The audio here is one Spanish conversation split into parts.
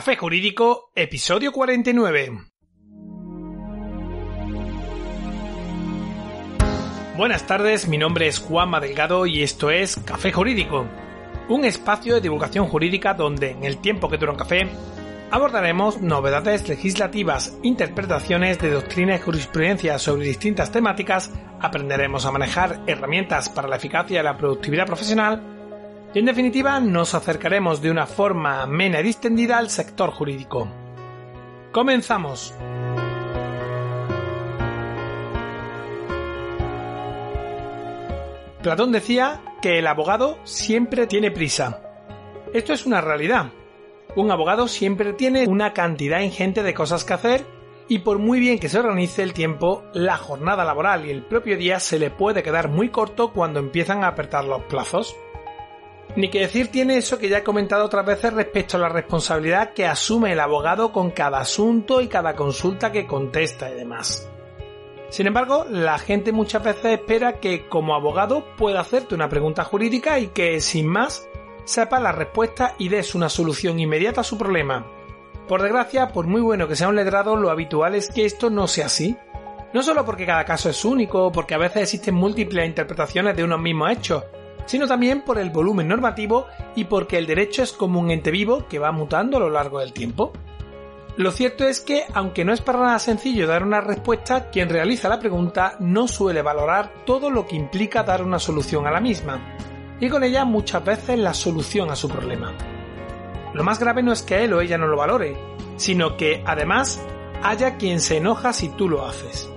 Café Jurídico, episodio 49. Buenas tardes, mi nombre es Juanma Delgado y esto es Café Jurídico, un espacio de divulgación jurídica donde, en el tiempo que dura un café, abordaremos novedades legislativas, interpretaciones de doctrina y jurisprudencia sobre distintas temáticas, aprenderemos a manejar herramientas para la eficacia y la productividad profesional y en definitiva nos acercaremos de una forma amena y distendida al sector jurídico. Comenzamos. Platón decía que el abogado siempre tiene prisa. Esto es una realidad. Un abogado siempre tiene una cantidad ingente de cosas que hacer y por muy bien que se organice el tiempo, la jornada laboral y el propio día se le puede quedar muy corto cuando empiezan a apretar los plazos. Ni que decir tiene eso que ya he comentado otras veces respecto a la responsabilidad que asume el abogado con cada asunto y cada consulta que contesta y demás. Sin embargo, la gente muchas veces espera que como abogado pueda hacerte una pregunta jurídica y que, sin más, sepa la respuesta y des una solución inmediata a su problema. Por desgracia, por muy bueno que sea un letrado, lo habitual es que esto no sea así. No solo porque cada caso es único porque a veces existen múltiples interpretaciones de unos mismos hechos, sino también por el volumen normativo y porque el derecho es como un ente vivo que va mutando a lo largo del tiempo. Lo cierto es que, aunque no es para nada sencillo dar una respuesta, quien realiza la pregunta no suele valorar todo lo que implica dar una solución a la misma, y con ella muchas veces la solución a su problema. Lo más grave no es que él o ella no lo valore, sino que, además, haya quien se enoja si tú lo haces.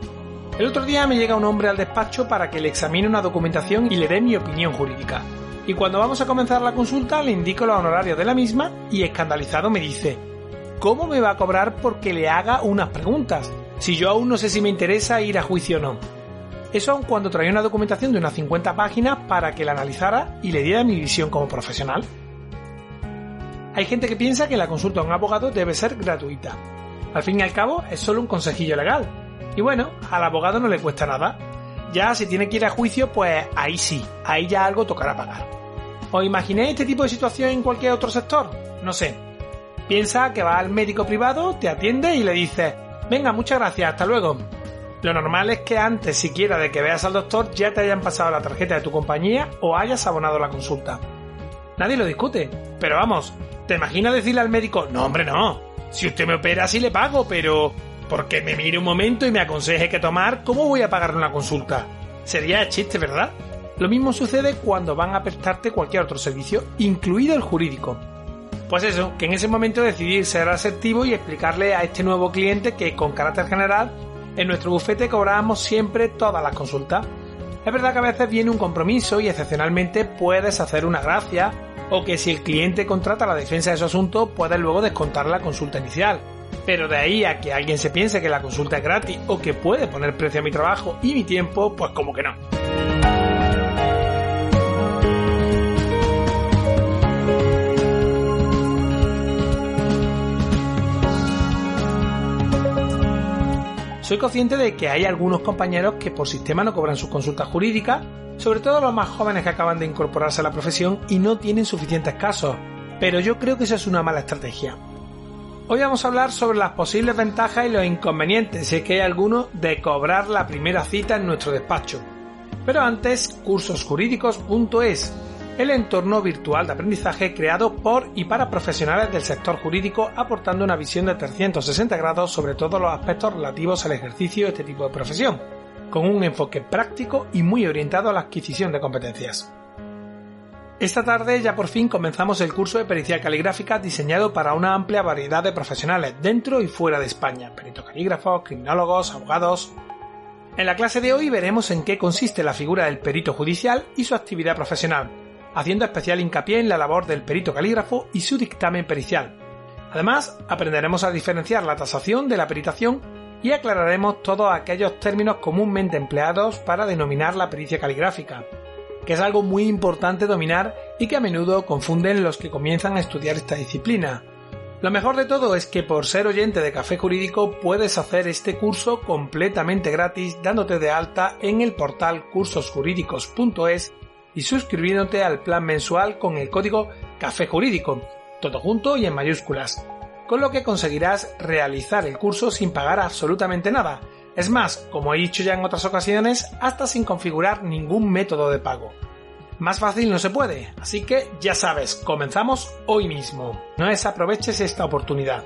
El otro día me llega un hombre al despacho para que le examine una documentación y le dé mi opinión jurídica. Y cuando vamos a comenzar la consulta le indico los honorarios de la misma y escandalizado me dice, ¿cómo me va a cobrar porque le haga unas preguntas? Si yo aún no sé si me interesa ir a juicio o no. Eso aun cuando traía una documentación de unas 50 páginas para que la analizara y le diera mi visión como profesional. Hay gente que piensa que la consulta a un abogado debe ser gratuita. Al fin y al cabo es solo un consejillo legal, y bueno, al abogado no le cuesta nada. Ya si tiene que ir a juicio, pues ahí sí, ahí ya algo tocará pagar. ¿Os imagináis este tipo de situación en cualquier otro sector? No sé. Piensa que va al médico privado, te atiende y le dices, venga, muchas gracias, hasta luego. Lo normal es que antes siquiera de que veas al doctor ya te hayan pasado la tarjeta de tu compañía o hayas abonado la consulta. Nadie lo discute, pero vamos, ¿te imaginas decirle al médico, no hombre no, si usted me opera sí le pago, pero porque me mire un momento y me aconseje qué tomar, ¿cómo voy a pagar una consulta? Sería chiste, ¿verdad? Lo mismo sucede cuando van a prestarte cualquier otro servicio, incluido el jurídico. Pues eso, que en ese momento decidir ser asertivo y explicarle a este nuevo cliente que con carácter general en nuestro bufete cobramos siempre todas las consultas. Es verdad que a veces viene un compromiso y excepcionalmente puedes hacer una gracia o que si el cliente contrata la defensa de su asunto puedes luego descontar la consulta inicial. Pero de ahí a que alguien se piense que la consulta es gratis o que puede poner precio a mi trabajo y mi tiempo, pues como que no. Soy consciente de que hay algunos compañeros que por sistema no cobran sus consultas jurídicas, sobre todo los más jóvenes que acaban de incorporarse a la profesión y no tienen suficientes casos, pero yo creo que eso es una mala estrategia. Hoy vamos a hablar sobre las posibles ventajas y los inconvenientes, si es que hay alguno, de cobrar la primera cita en nuestro despacho. Pero antes, cursosjurídicos.es, el entorno virtual de aprendizaje creado por y para profesionales del sector jurídico, aportando una visión de 360 grados sobre todos los aspectos relativos al ejercicio de este tipo de profesión, con un enfoque práctico y muy orientado a la adquisición de competencias. Esta tarde ya por fin comenzamos el curso de pericia caligráfica diseñado para una amplia variedad de profesionales dentro y fuera de España, perito calígrafos, criminólogos, abogados. En la clase de hoy veremos en qué consiste la figura del perito judicial y su actividad profesional, haciendo especial hincapié en la labor del perito calígrafo y su dictamen pericial. Además, aprenderemos a diferenciar la tasación de la peritación y aclararemos todos aquellos términos comúnmente empleados para denominar la pericia caligráfica, que es algo muy importante dominar y que a menudo confunden los que comienzan a estudiar esta disciplina. Lo mejor de todo es que por ser oyente de Café Jurídico puedes hacer este curso completamente gratis dándote de alta en el portal cursosjurídicos.es y suscribiéndote al plan mensual con el código Café Jurídico, todo junto y en mayúsculas. con lo que conseguirás realizar el curso sin pagar absolutamente nada. Es más, como he dicho ya en otras ocasiones, hasta sin configurar ningún método de pago. Más fácil no se puede, así que ya sabes, comenzamos hoy mismo. No desaproveches esta oportunidad.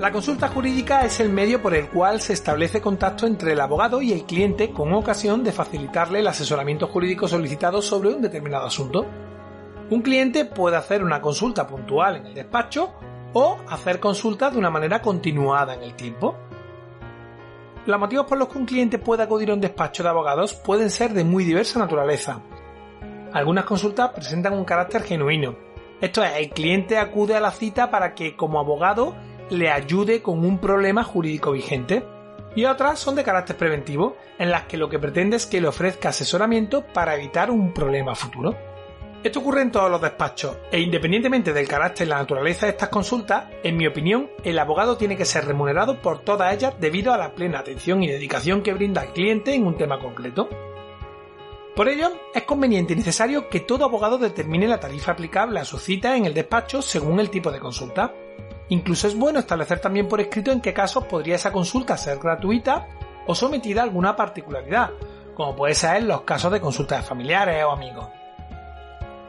La consulta jurídica es el medio por el cual se establece contacto entre el abogado y el cliente con ocasión de facilitarle el asesoramiento jurídico solicitado sobre un determinado asunto. Un cliente puede hacer una consulta puntual en el despacho o hacer consultas de una manera continuada en el tiempo. Los motivos por los que un cliente puede acudir a un despacho de abogados pueden ser de muy diversa naturaleza. Algunas consultas presentan un carácter genuino. Esto es, el cliente acude a la cita para que como abogado le ayude con un problema jurídico vigente. Y otras son de carácter preventivo, en las que lo que pretende es que le ofrezca asesoramiento para evitar un problema futuro. Esto ocurre en todos los despachos, e independientemente del carácter y la naturaleza de estas consultas, en mi opinión, el abogado tiene que ser remunerado por todas ellas debido a la plena atención y dedicación que brinda al cliente en un tema concreto. Por ello, es conveniente y necesario que todo abogado determine la tarifa aplicable a su cita en el despacho según el tipo de consulta. Incluso es bueno establecer también por escrito en qué casos podría esa consulta ser gratuita o sometida a alguna particularidad, como puede ser los casos de consultas de familiares o amigos.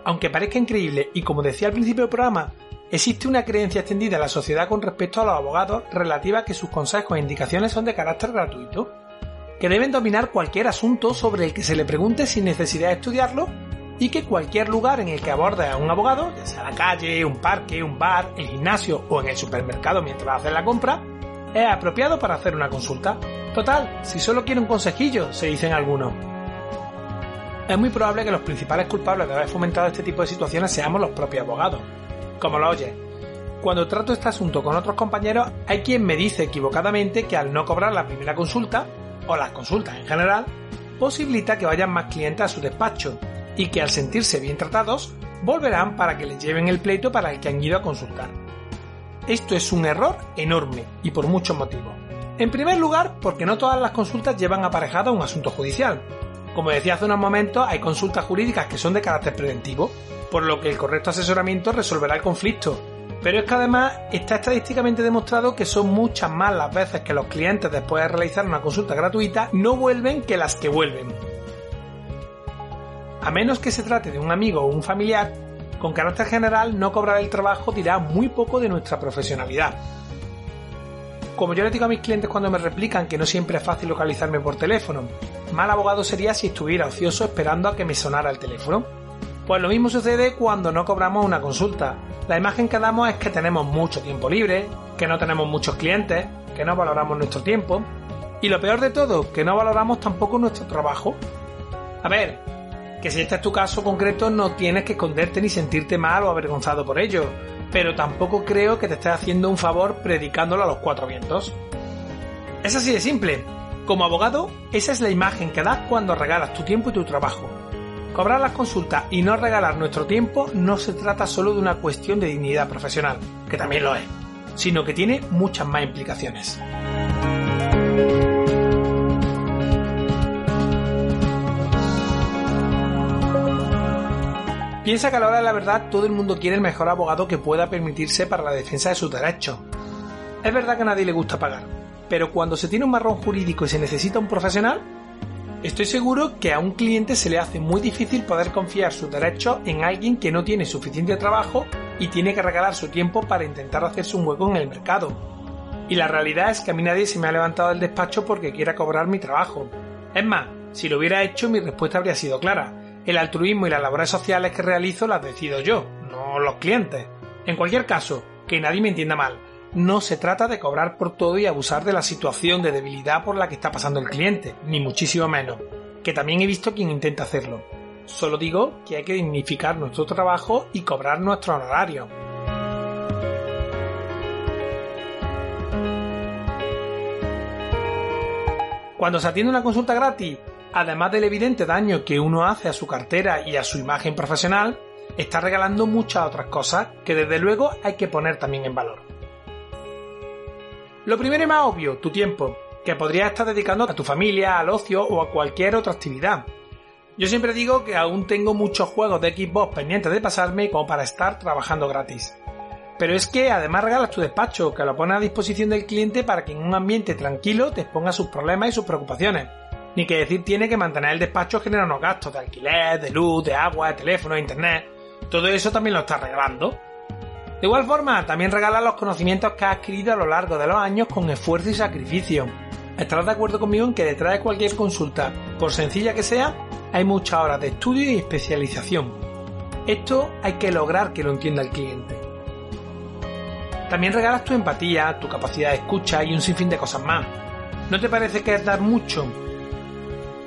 Aunque parezca increíble y como decía al principio del programa, existe una creencia extendida en la sociedad con respecto a los abogados relativa a que sus consejos e indicaciones son de carácter gratuito, que deben dominar cualquier asunto sobre el que se le pregunte sin necesidad de estudiarlo y que cualquier lugar en el que aborde a un abogado, ya sea la calle, un parque, un bar, el gimnasio o en el supermercado mientras va a hacer la compra, es apropiado para hacer una consulta. Total, si solo quiere un consejillo, se dicen algunos. Es muy probable que los principales culpables de haber fomentado este tipo de situaciones seamos los propios abogados. Como lo oye, cuando trato este asunto con otros compañeros, hay quien me dice equivocadamente que al no cobrar la primera consulta, o las consultas en general, posibilita que vayan más clientes a su despacho, y que al sentirse bien tratados volverán para que les lleven el pleito para el que han ido a consultar. Esto es un error enorme y por muchos motivos. En primer lugar, porque no todas las consultas llevan aparejado un asunto judicial. Como decía hace unos momentos, hay consultas jurídicas que son de carácter preventivo, por lo que el correcto asesoramiento resolverá el conflicto. Pero es que además está estadísticamente demostrado que son muchas más las veces que los clientes después de realizar una consulta gratuita no vuelven que las que vuelven. A menos que se trate de un amigo o un familiar, con carácter general no cobrar el trabajo dirá muy poco de nuestra profesionalidad. Como yo le digo a mis clientes cuando me replican que no siempre es fácil localizarme por teléfono, mal abogado sería si estuviera ocioso esperando a que me sonara el teléfono. Pues lo mismo sucede cuando no cobramos una consulta. La imagen que damos es que tenemos mucho tiempo libre, que no tenemos muchos clientes, que no valoramos nuestro tiempo. Y lo peor de todo, que no valoramos tampoco nuestro trabajo. A ver, que si este es tu caso concreto no tienes que esconderte ni sentirte mal o avergonzado por ello, pero tampoco creo que te estés haciendo un favor predicándolo a los cuatro vientos. Es así de simple. Como abogado, esa es la imagen que das cuando regalas tu tiempo y tu trabajo. Cobrar las consultas y no regalar nuestro tiempo no se trata solo de una cuestión de dignidad profesional, que también lo es, sino que tiene muchas más implicaciones. Piensa que a la hora de la verdad todo el mundo quiere el mejor abogado que pueda permitirse para la defensa de sus derechos. Es verdad que a nadie le gusta pagar, pero cuando se tiene un marrón jurídico y se necesita un profesional, estoy seguro que a un cliente se le hace muy difícil poder confiar sus derechos en alguien que no tiene suficiente trabajo y tiene que regalar su tiempo para intentar hacerse un hueco en el mercado. Y la realidad es que a mí nadie se me ha levantado del despacho porque quiera cobrar mi trabajo. Es más, si lo hubiera hecho mi respuesta habría sido clara el altruismo y las labores sociales que realizo las decido yo, no los clientes. En cualquier caso, que nadie me entienda mal, no se trata de cobrar por todo y abusar de la situación de debilidad por la que está pasando el cliente, ni muchísimo menos, que también he visto quien intenta hacerlo. Solo digo que hay que dignificar nuestro trabajo y cobrar nuestro honorario. Cuando se atiende una consulta gratis además del evidente daño que uno hace a su cartera y a su imagen profesional, está regalando muchas otras cosas que desde luego hay que poner también en valor. Lo primero y más obvio, tu tiempo, que podrías estar dedicando a tu familia, al ocio o a cualquier otra actividad. Yo siempre digo que aún tengo muchos juegos de Xbox pendientes de pasarme como para estar trabajando gratis. Pero es que además regalas tu despacho, que lo pones a disposición del cliente para que en un ambiente tranquilo te exponga sus problemas y sus preocupaciones. Ni que decir tiene que mantener el despacho genera unos gastos de alquiler, de luz, de agua, de teléfono, de internet. Todo eso también lo estás regalando. De igual forma, también regala los conocimientos que has adquirido a lo largo de los años con esfuerzo y sacrificio. Estarás de acuerdo conmigo en que detrás de cualquier consulta, por sencilla que sea, hay muchas horas de estudio y especialización. Esto hay que lograr que lo entienda el cliente. También regalas tu empatía, tu capacidad de escucha y un sinfín de cosas más. ¿No te parece que es dar mucho?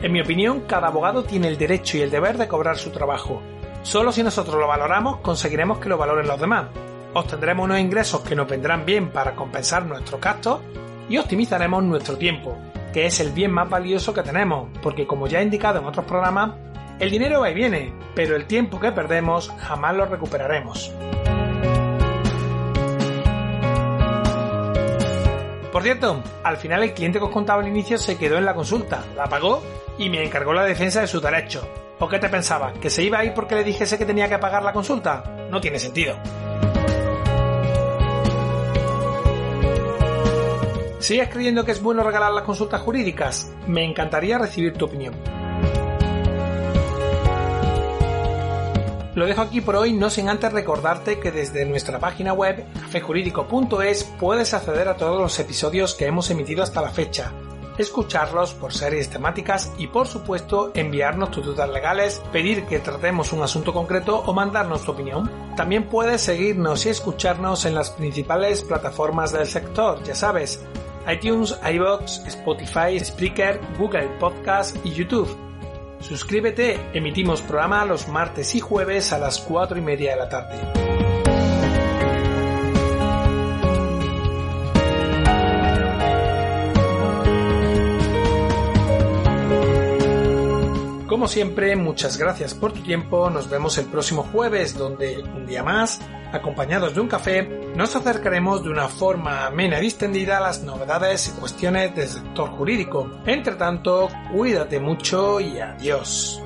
En mi opinión, cada abogado tiene el derecho y el deber de cobrar su trabajo. Solo si nosotros lo valoramos conseguiremos que lo valoren los demás. Obtendremos unos ingresos que nos vendrán bien para compensar nuestros gastos y optimizaremos nuestro tiempo, que es el bien más valioso que tenemos, porque como ya he indicado en otros programas, el dinero va y viene, pero el tiempo que perdemos jamás lo recuperaremos. Por cierto, al final el cliente que os contaba al inicio se quedó en la consulta, la pagó y me encargó la defensa de sus derechos. ¿O qué te pensabas? ¿Que se iba a ir porque le dijese que tenía que pagar la consulta? No tiene sentido. ¿Sigues creyendo que es bueno regalar las consultas jurídicas? Me encantaría recibir tu opinión. Lo dejo aquí por hoy, no sin antes recordarte que desde nuestra página web cafejurídico.es puedes acceder a todos los episodios que hemos emitido hasta la fecha, escucharlos por series temáticas y por supuesto enviarnos tus dudas legales, pedir que tratemos un asunto concreto o mandarnos tu opinión. También puedes seguirnos y escucharnos en las principales plataformas del sector, ya sabes, iTunes, iBox, Spotify, Spreaker, Google Podcast y YouTube. Suscríbete, emitimos programa los martes y jueves a las 4 y media de la tarde. Como siempre, muchas gracias por tu tiempo. Nos vemos el próximo jueves, donde un día más, acompañados de un café, nos acercaremos de una forma amena y distendida a las novedades y cuestiones del sector jurídico. Entre tanto, cuídate mucho y adiós.